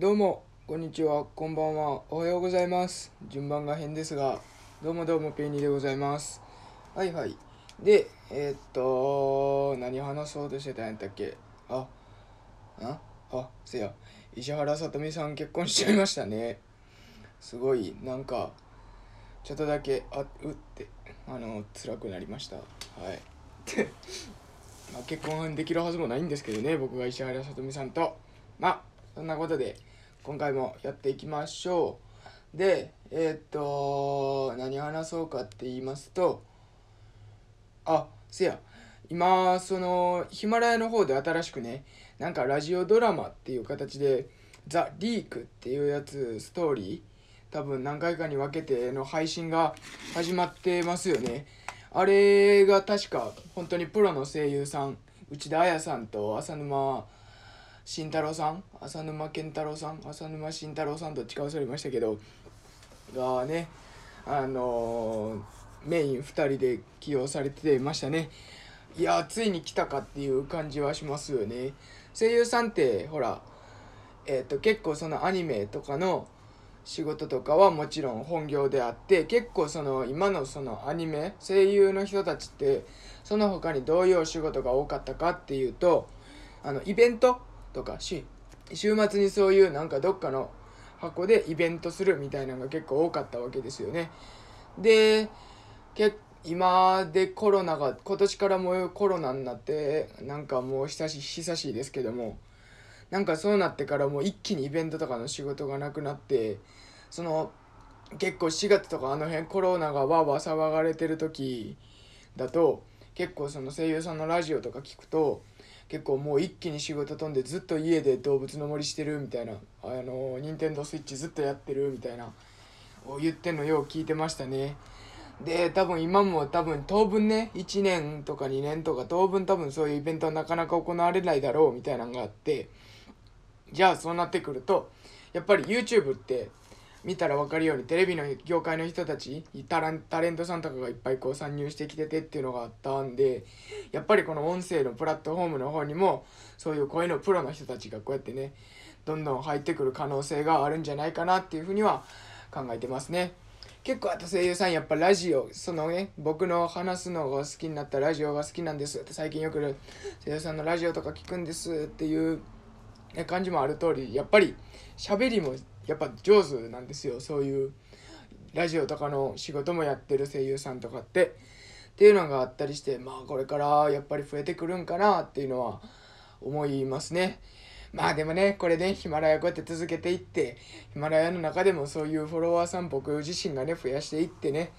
どうもこんにちはこんばんはおはようございます。順番が変ですがどうもどうもペイニーでございます。はいはい。でえー、っと何話そうとしてたんやったっけ？あああせや。石原さとみさん結婚しちゃいましたね。すごいなんかちょっとだけあうってあの辛くなりました。はい。まあ、結婚できるはずもないんですけどね僕が石原さとみさんと。まあそんなことで今回もやっていきましょう。でえー、っと何話そうかって言いますとあせや今そのヒマラヤの方で新しくねなんかラジオドラマっていう形で「ザ・リーク」っていうやつストーリー多分何回かに分けての配信が始まってますよね。あれが確か本当にプロの声優さん内田彩さんと浅沼慎太郎さん浅沼健太郎さん浅沼慎太郎さんどっちか忘れましたけどがねあの、メイン2人で起用されてましたね。いやついに来たかっていう感じはしますよね。声優さんってほらえっ、ー、と結構そのアニメとかの仕事とかはもちろん本業であって結構その今のそのアニメ声優の人たちってその他にどういうお仕事が多かったかっていうとあのイベントとかし週末にそういうなんかどっかの箱でイベントするみたいなのが結構多かったわけですよね。で今でコロナが今年からもうコロナになってなんかもう久し久しいですけどもなんかそうなってからもう一気にイベントとかの仕事がなくなってその結構4月とかあの辺コロナがわわ騒がれてる時だと結構その声優さんのラジオとか聞くと結構もう一気に仕事飛んでずっと家で動物の森してるみたいなあの任天堂スイッチずっとやってるみたいなを言ってんのよう聞いてましたね。で多分今も多分当分ね1年とか2年とか当分多分そういうイベントはなかなか行われないだろうみたいなのがあってじゃあそうなってくるとやっぱり YouTube って見たら分かるようにテレビの業界の人たちタランタレントさんとかがいっぱいこう参入してきててっていうのがあったんでやっぱりこの音声のプラットフォームの方にもそういう声のプロの人たちがこうやってねどんどん入ってくる可能性があるんじゃないかなっていうふうには考えてますね。結構あと声優さんやっぱラジオそのね僕の話すのが好きになったラジオが好きなんですって最近よく声優さんのラジオとか聞くんですっていう感じもある通りやっぱり喋りもやっぱ上手なんですよ。そういうラジオとかの仕事もやってる声優さんとかって。っていうのがあったりしてまあこれからやっぱり増えてくるんかなっていうのは思いますね。まあでもねこれねヒマラヤこうやって続けていってヒマラヤの中でもそういうフォロワーさん僕自身がね増やしていってね。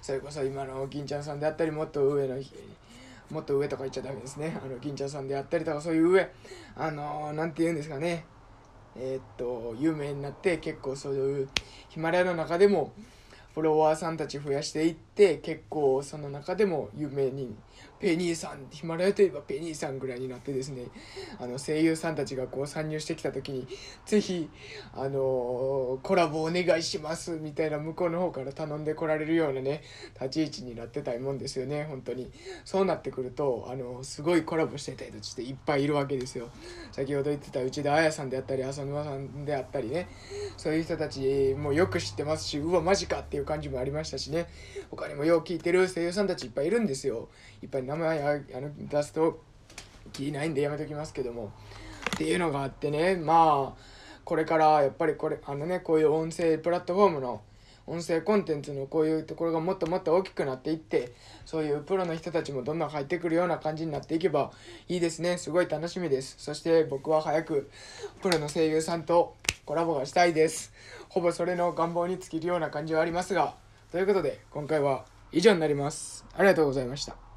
それこそ今の銀ちゃんさんであったりもっと上のもっと上とか言っちゃダメですね。あの銀ちゃんさんであったりとかそういう上。あの何て言うんですかね。えー、っと有名になって結構そういうヒマラヤの中でもフォロワーさんたち増やしていって結構その中でも有名にペニーさんヒマラヤといえばペニーさんぐらいになってですねあの声優さんたちがこう参入してきた時に是非あのコラボお願いしますみたいな向こうの方から頼んでこられるようなね立ち位置になってたいもんですよね本当に。そうなってくるとあのすごいコラボしてた人たちっていっぱいいるわけですよ。先ほど言ってた内田彩さんであったり浅沼さんであったりねそういう人たちもよく知ってますしうわマジかっていう感じもありましたしね。他にもよう聞いてる声優さんたちいっぱいいるんですよ。いっぱい名前あの出すと気にないんでやめときますけども。っていうのがあってね。まあこれからやっぱりこれあのねこういう音声プラットフォームの音声コンテンツのこういうところがもっともっと大きくなっていってそういうプロの人たちもどんどん入ってくるような感じになっていけばいいですね。すごい楽しみです。そして僕は早くプロの声優さんとコラボがしたいです。ほぼそれの願望に尽きるような感じはありますが。ということで今回は以上になります。ありがとうございました。